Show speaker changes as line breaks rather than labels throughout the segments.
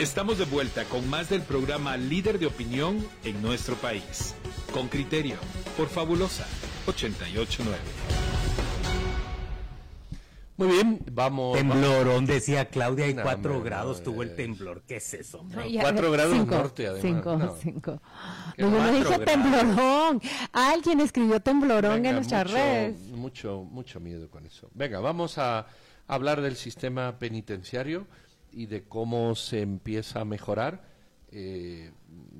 Estamos de vuelta con más del programa Líder de Opinión en nuestro país. Con criterio, por Fabulosa 889.
Muy bien, vamos.
Temblorón, decía Claudia, y cuatro grados tuvo el temblor. ¿Qué es eso?
cuatro grados norte, además.
Cinco, cinco. No, no temblorón. Alguien escribió temblorón en nuestras redes.
Mucho, mucho miedo con eso. Venga, vamos a hablar del sistema penitenciario y de cómo se empieza a mejorar. Eh,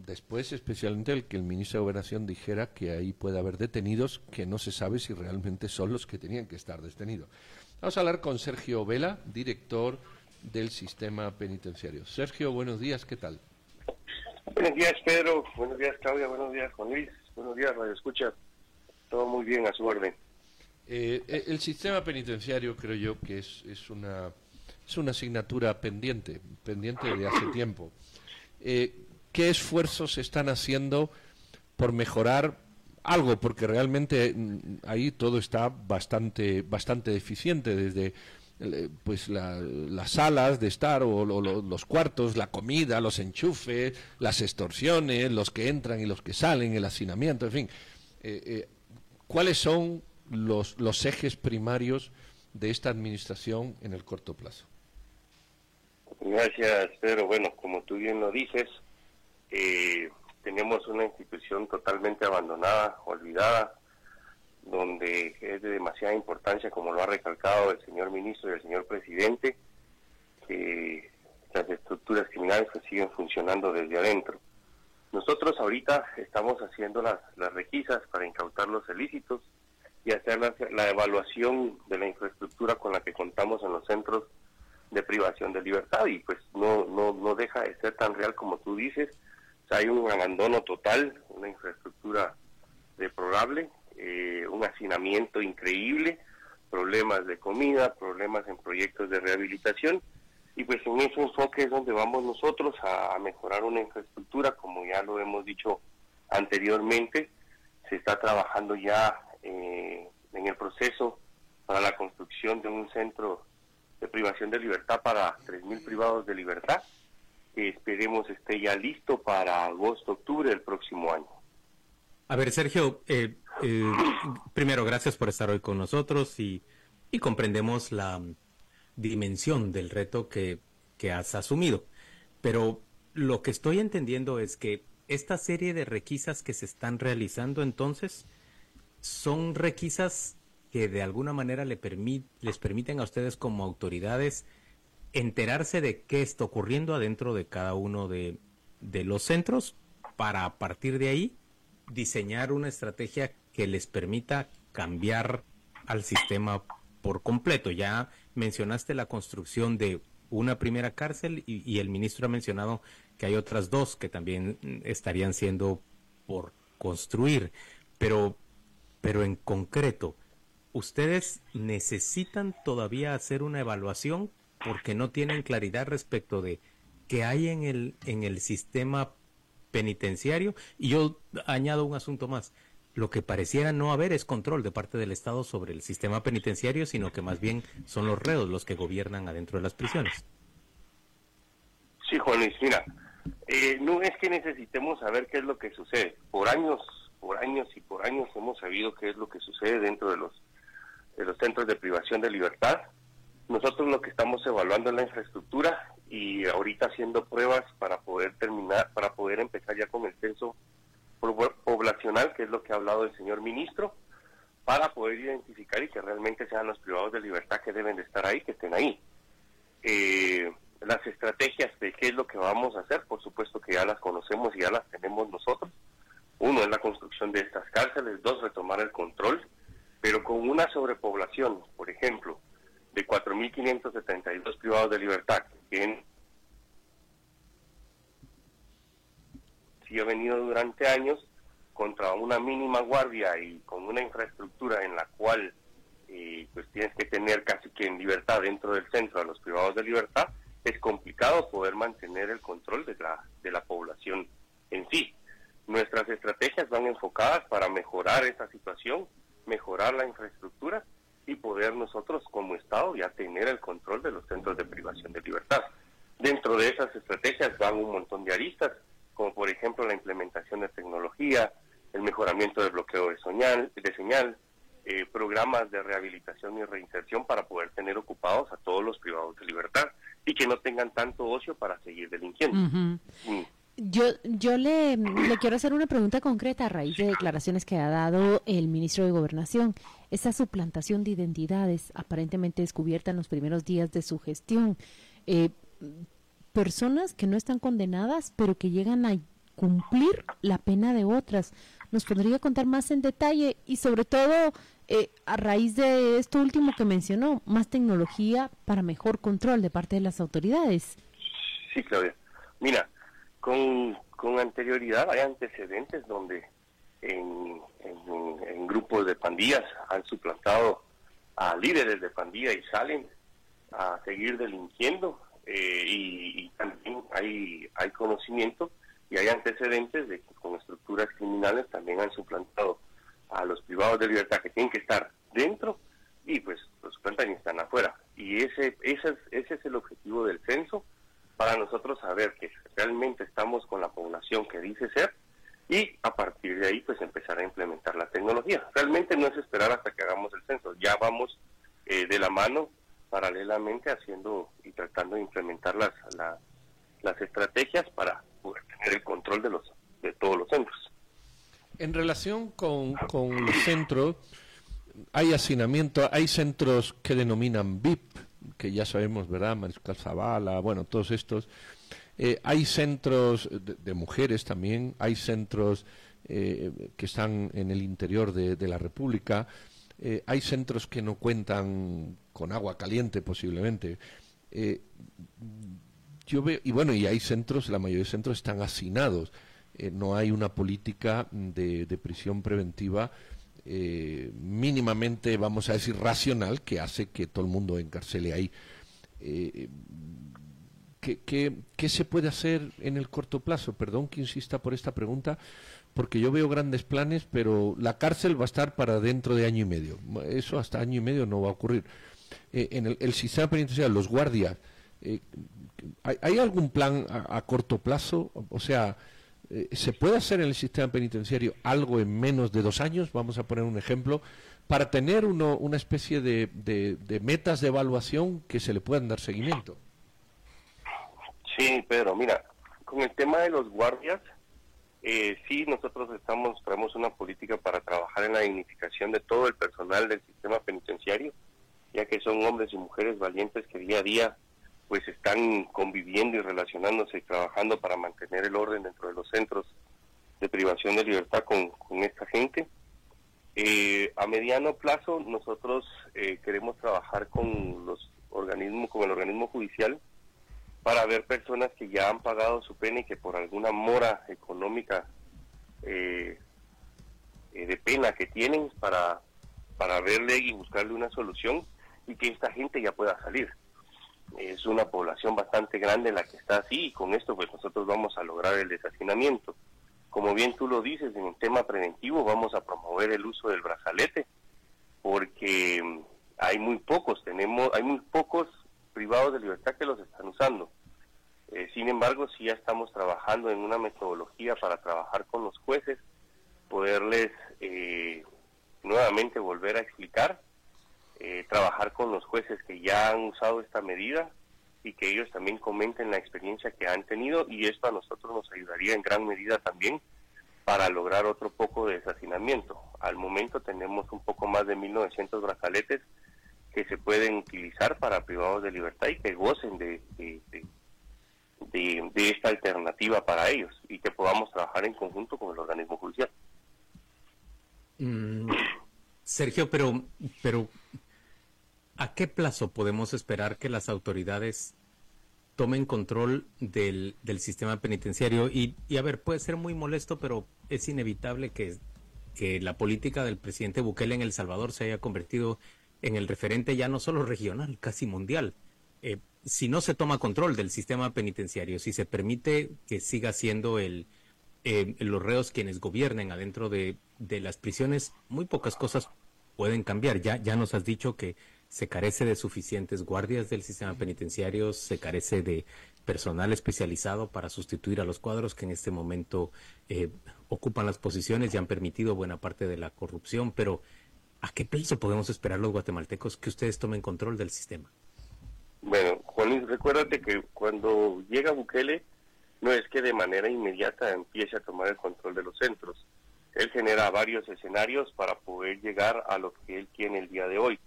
después, especialmente el que el ministro de Gobernación dijera que ahí puede haber detenidos que no se sabe si realmente son los que tenían que estar detenidos. Vamos a hablar con Sergio Vela, director del sistema penitenciario. Sergio, buenos días, ¿qué tal?
Buenos días, Pedro. Buenos días, Claudia. Buenos días, Juan Luis. Buenos días, Radio Escucha. Todo muy bien, a su orden.
Eh, eh, el sistema penitenciario creo yo que es, es una es una asignatura pendiente, pendiente de hace tiempo. Eh, ¿Qué esfuerzos están haciendo por mejorar algo? Porque realmente mm, ahí todo está bastante, bastante deficiente, desde eh, pues las salas de estar o los cuartos, la comida, los enchufes, las extorsiones, los que entran y los que salen, el hacinamiento, en fin. Eh, ¿Cuáles son los ejes primarios de esta administración en el corto plazo?
Gracias, Pedro. Bueno, como tú bien lo dices, eh, tenemos una institución totalmente abandonada, olvidada, donde es de demasiada importancia, como lo ha recalcado el señor ministro y el señor presidente, que las estructuras criminales que siguen funcionando desde adentro. Nosotros ahorita estamos haciendo las, las requisas para incautar los ilícitos y hacer la evaluación de la infraestructura con la que contamos en los centros de privación de libertad y pues no, no, no deja de ser tan real como tú dices. hay un abandono total, una infraestructura deplorable, eh, un hacinamiento increíble, problemas de comida, problemas en proyectos de rehabilitación y pues en ese enfoque es donde vamos nosotros a, mejorar una infraestructura, como ya lo hemos dicho anteriormente, se está trabajando ya eh, en el proceso para la construcción de un centro de privación de libertad para 3.000 privados de libertad, que esperemos esté ya listo para agosto, octubre del próximo año.
A ver, Sergio, eh, eh, primero, gracias por estar hoy con nosotros y, y comprendemos la dimensión del reto que, que has asumido. Pero lo que estoy entendiendo es que esta serie de requisas que se están realizando entonces son requisas que de alguna manera le les permiten a ustedes como autoridades enterarse de qué está ocurriendo adentro de cada uno de, los centros para a partir de ahí diseñar una estrategia que les permita cambiar al sistema por completo. Ya mencionaste la construcción de una primera cárcel y, y, el ministro ha mencionado que hay otras dos que también estarían siendo por construir. Pero, pero en concreto, ustedes necesitan todavía hacer una evaluación porque no tienen claridad respecto de qué hay en el, en el sistema penitenciario. Y yo añado un asunto más. Lo que pareciera no haber es control de parte del Estado sobre el sistema penitenciario, sino que más bien son los reos los que gobiernan adentro de las prisiones.
Sí, Juan Luis, mira, eh, no es que necesitemos saber qué es lo que sucede. Por años, por años y por años hemos sabido qué es lo que sucede dentro de los de los centros de privación de libertad. Nosotros lo que estamos evaluando es la infraestructura y ahorita haciendo pruebas para poder terminar, para poder empezar ya con el censo poblacional, que es lo que ha hablado el señor ministro, para poder identificar y que realmente sean los privados de libertad que deben de estar ahí, que estén ahí. Eh, las estrategias de qué es lo que vamos a hacer, por supuesto que ya las conocemos y ya las tenemos nosotros. Uno es la construcción de estas cárceles, dos, retomar el control pero con una sobrepoblación, por ejemplo, de 4.572 privados de libertad, que si ha venido durante años contra una mínima guardia y con una infraestructura en la cual eh, pues tienes que tener casi que en libertad dentro del centro a los privados de libertad, es complicado poder mantener el control de la, de la población en sí. Nuestras estrategias van enfocadas para mejorar esa situación mejorar la infraestructura y poder nosotros como Estado ya tener el control de los centros de privación de libertad. Dentro de esas estrategias van un montón de aristas, como por ejemplo la implementación de tecnología, el mejoramiento del bloqueo de señal, de señal eh, programas de rehabilitación y reinserción para poder tener ocupados a todos los privados de libertad y que no tengan tanto ocio para seguir delinquiendo. Mm.
Yo, yo le, le, quiero hacer una pregunta concreta a raíz de declaraciones que ha dado el ministro de Gobernación. Esa suplantación de identidades aparentemente descubierta en los primeros días de su gestión. Eh, personas que no están condenadas, pero que llegan a cumplir la pena de otras. ¿Nos podría contar más en detalle y sobre todo eh, a raíz de esto último que mencionó, más tecnología para mejor control de parte de las autoridades?
Sí, Claudia. Mira, con, con anterioridad hay antecedentes donde en, en, grupos de pandillas han suplantado a líderes de pandilla y salen a seguir delinquiendo eh, y, también hay, hay conocimiento y hay antecedentes de que con estructuras criminales también han suplantado a los privados de libertad que tienen que estar dentro y pues los suplantan y están afuera. Y ese, ese, es, ese es el objetivo del censo para nosotros saber que realmente estamos con la población que dice ser y a partir de ahí pues empezar a implementar la tecnología. Realmente no es esperar hasta que hagamos el censo, ya vamos eh, de la mano paralelamente haciendo y tratando de implementar las, las estrategias para poder tener el control de los de todos los centros.
En relación con, con los centros, hay hacinamiento, hay centros que denominan VIP, que ya sabemos, ¿verdad? Mariscal Zavala, bueno, todos estos. Eh, hay centros de, mujeres también, hay centros eh, que están en el interior de, la República, eh, hay centros que no cuentan con agua caliente posiblemente. yo veo, y bueno, y hay centros, la mayoría de centros están hacinados. no hay una política de prisión preventiva eh, mínimamente, vamos a decir, racional que hace que todo el mundo encarcele ahí. Eh, ¿qué, se puede hacer en el corto plazo? Perdón que insista por esta pregunta, porque yo veo grandes planes, pero la cárcel va a estar para dentro de año y medio. Eso hasta año y medio no va a ocurrir. Eh, en el, sistema penitenciario, los guardias, ¿hay, algún plan a, corto plazo? O sea, eh, ¿Se puede hacer en el sistema penitenciario algo en menos de dos años? Vamos a poner un ejemplo, para tener uno, una especie de, de, metas de evaluación que se le puedan dar seguimiento.
Sí, Pedro, mira, con el tema de los guardias, eh, sí, nosotros estamos, traemos una política para trabajar en la dignificación de todo el personal del sistema penitenciario, ya que son hombres y mujeres valientes que día a día pues están conviviendo y relacionándose y trabajando para mantener el orden dentro de los centros de privación de libertad con, esta gente. Eh, a mediano plazo nosotros eh, queremos trabajar con los organismos, con el organismo judicial para ver personas que ya han pagado su pena y que por alguna mora económica eh, de pena que tienen para, para verle y buscarle una solución y que esta gente ya pueda salir es una población bastante grande la que está así y con esto pues nosotros vamos a lograr el deshacinamiento. Como bien tú lo dices, en el tema preventivo vamos a promover el uso del brazalete porque mm, hay muy pocos, tenemos, hay muy pocos privados de libertad que los están usando. Eh, sin embargo, sí ya estamos trabajando en una metodología para trabajar con los jueces, poderles eh, nuevamente volver a explicar eh, trabajar con los jueces que ya han usado esta medida y que ellos también comenten la experiencia que han tenido y esto a nosotros nos ayudaría en gran medida también para lograr otro poco de deshacinamiento. Al momento tenemos un poco más de 1.900 brazaletes que se pueden utilizar para privados de libertad y que gocen de, esta alternativa para ellos y que podamos trabajar en conjunto con el organismo judicial.
Mm, Sergio, pero, pero ¿A qué plazo podemos esperar que las autoridades tomen control del, del sistema penitenciario? Y, y, a ver, puede ser muy molesto, pero es inevitable que, que la política del presidente Bukele en El Salvador se haya convertido en el referente ya no solo regional, casi mundial. Eh, si no se toma control del sistema penitenciario, si se permite que siga siendo el, eh, los reos quienes gobiernen adentro de, de, las prisiones, muy pocas cosas pueden cambiar. Ya, ya nos has dicho que se carece de suficientes guardias del sistema penitenciario, se carece de, personal especializado para sustituir a los cuadros que en este momento eh, ocupan las posiciones y han permitido buena parte de la corrupción, pero ¿a qué plazo podemos esperar los guatemaltecos que ustedes tomen control del sistema?
Bueno, Juan recuérdate que cuando llega Bukele, no es que de manera inmediata empiece a tomar el control de los centros. Él genera varios escenarios para poder llegar a lo que él tiene el día de hoy.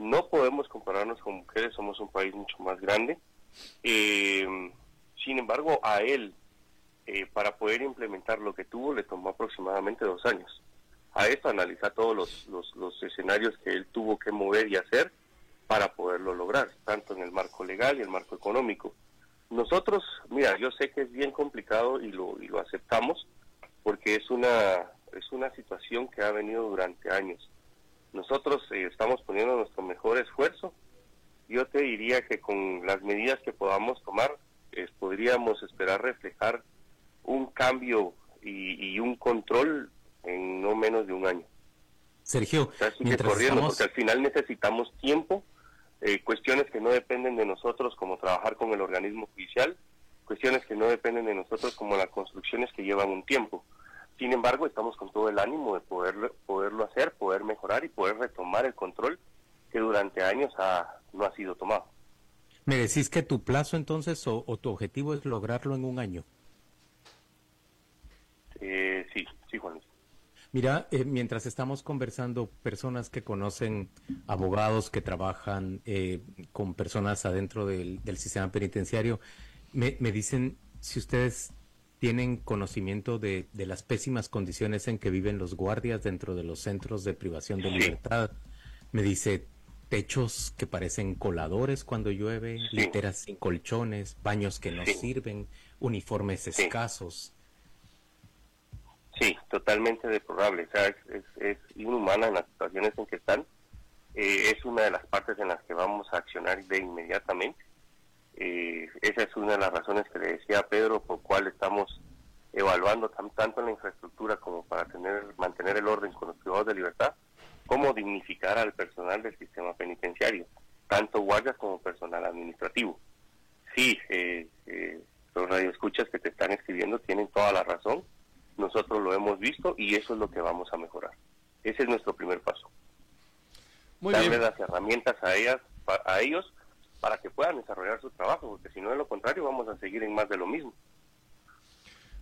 No podemos compararnos con Bukele, somos un país mucho más grande. Eh, sin embargo, a él, eh, para poder implementar lo que tuvo, le tomó aproximadamente dos años. A esto analiza todos los, los, los escenarios que él tuvo que mover y hacer para poderlo lograr, tanto en el marco legal y el marco económico. Nosotros, mira, yo sé que es bien complicado y lo, y lo aceptamos porque es una, es una situación que ha venido durante años. Nosotros eh, estamos poniendo nuestro mejor esfuerzo. Yo te diría que con las medidas que podamos tomar, eh, podríamos esperar reflejar un cambio y, y, un control en no menos de un año.
Sergio,
que corriendo, porque al final necesitamos tiempo eh, cuestiones que no dependen de nosotros como trabajar con el organismo judicial, cuestiones que no dependen de nosotros como las construcciones que llevan un tiempo. Sin embargo, estamos con todo el ánimo de poder, poderlo hacer, poder mejorar y poder retomar el control que durante años ha, no ha sido tomado.
¿Me decís que tu plazo entonces o, o tu objetivo es lograrlo en un año?
Eh, sí, sí, Juan Luis.
Mira, eh, mientras estamos conversando, personas que conocen abogados que trabajan eh, con personas adentro del, del sistema penitenciario, me, me, dicen si ustedes tienen conocimiento de, de, las pésimas condiciones en que viven los guardias dentro de los centros de privación de libertad. Me dice techos que parecen coladores cuando llueve, sí. literas sin colchones, baños que no sí. sirven, uniformes sí. escasos.
Sí, totalmente deplorable. O sea, es, es, es, inhumana en las situaciones en que están. Eh, es una de las partes en las que vamos a accionar de inmediatamente. Eh, esa es una de las razones que le decía a Pedro por cual estamos evaluando tan, tanto la infraestructura como para tener mantener el orden con los privados de libertad, como dignificar al personal del sistema penitenciario, tanto guardias como personal administrativo. Sí, eh, eh, los radioescuchas que te están escribiendo tienen toda la razón nosotros lo hemos visto y eso es lo que vamos a mejorar. Ese es nuestro primer paso.
Muy
Darle
bien.
las herramientas a ellas, a ellos, para que puedan desarrollar su trabajo, porque si no, de lo contrario, vamos a seguir en más de lo mismo.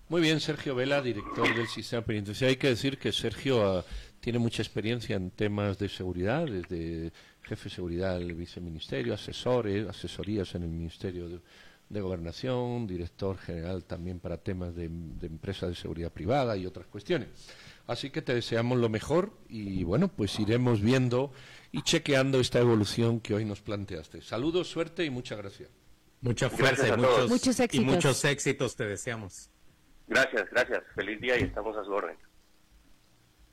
Muy bien, Sergio Vela, director del sistema penitenciario. Hay que decir que Sergio uh, tiene mucha experiencia en temas de seguridad, desde jefe de seguridad del viceministerio, asesores, asesorías en el Ministerio de, de Gobernación, director general también para temas de, de empresas de seguridad privada y otras cuestiones. Así que te deseamos lo mejor y bueno, pues iremos viendo y chequeando esta evolución que hoy nos planteaste. Saludos, suerte y muchas gracias.
Mucha fuerza y muchos,
muchos, éxitos.
y muchos éxitos te deseamos.
Gracias, gracias. Feliz día y estamos a su orden.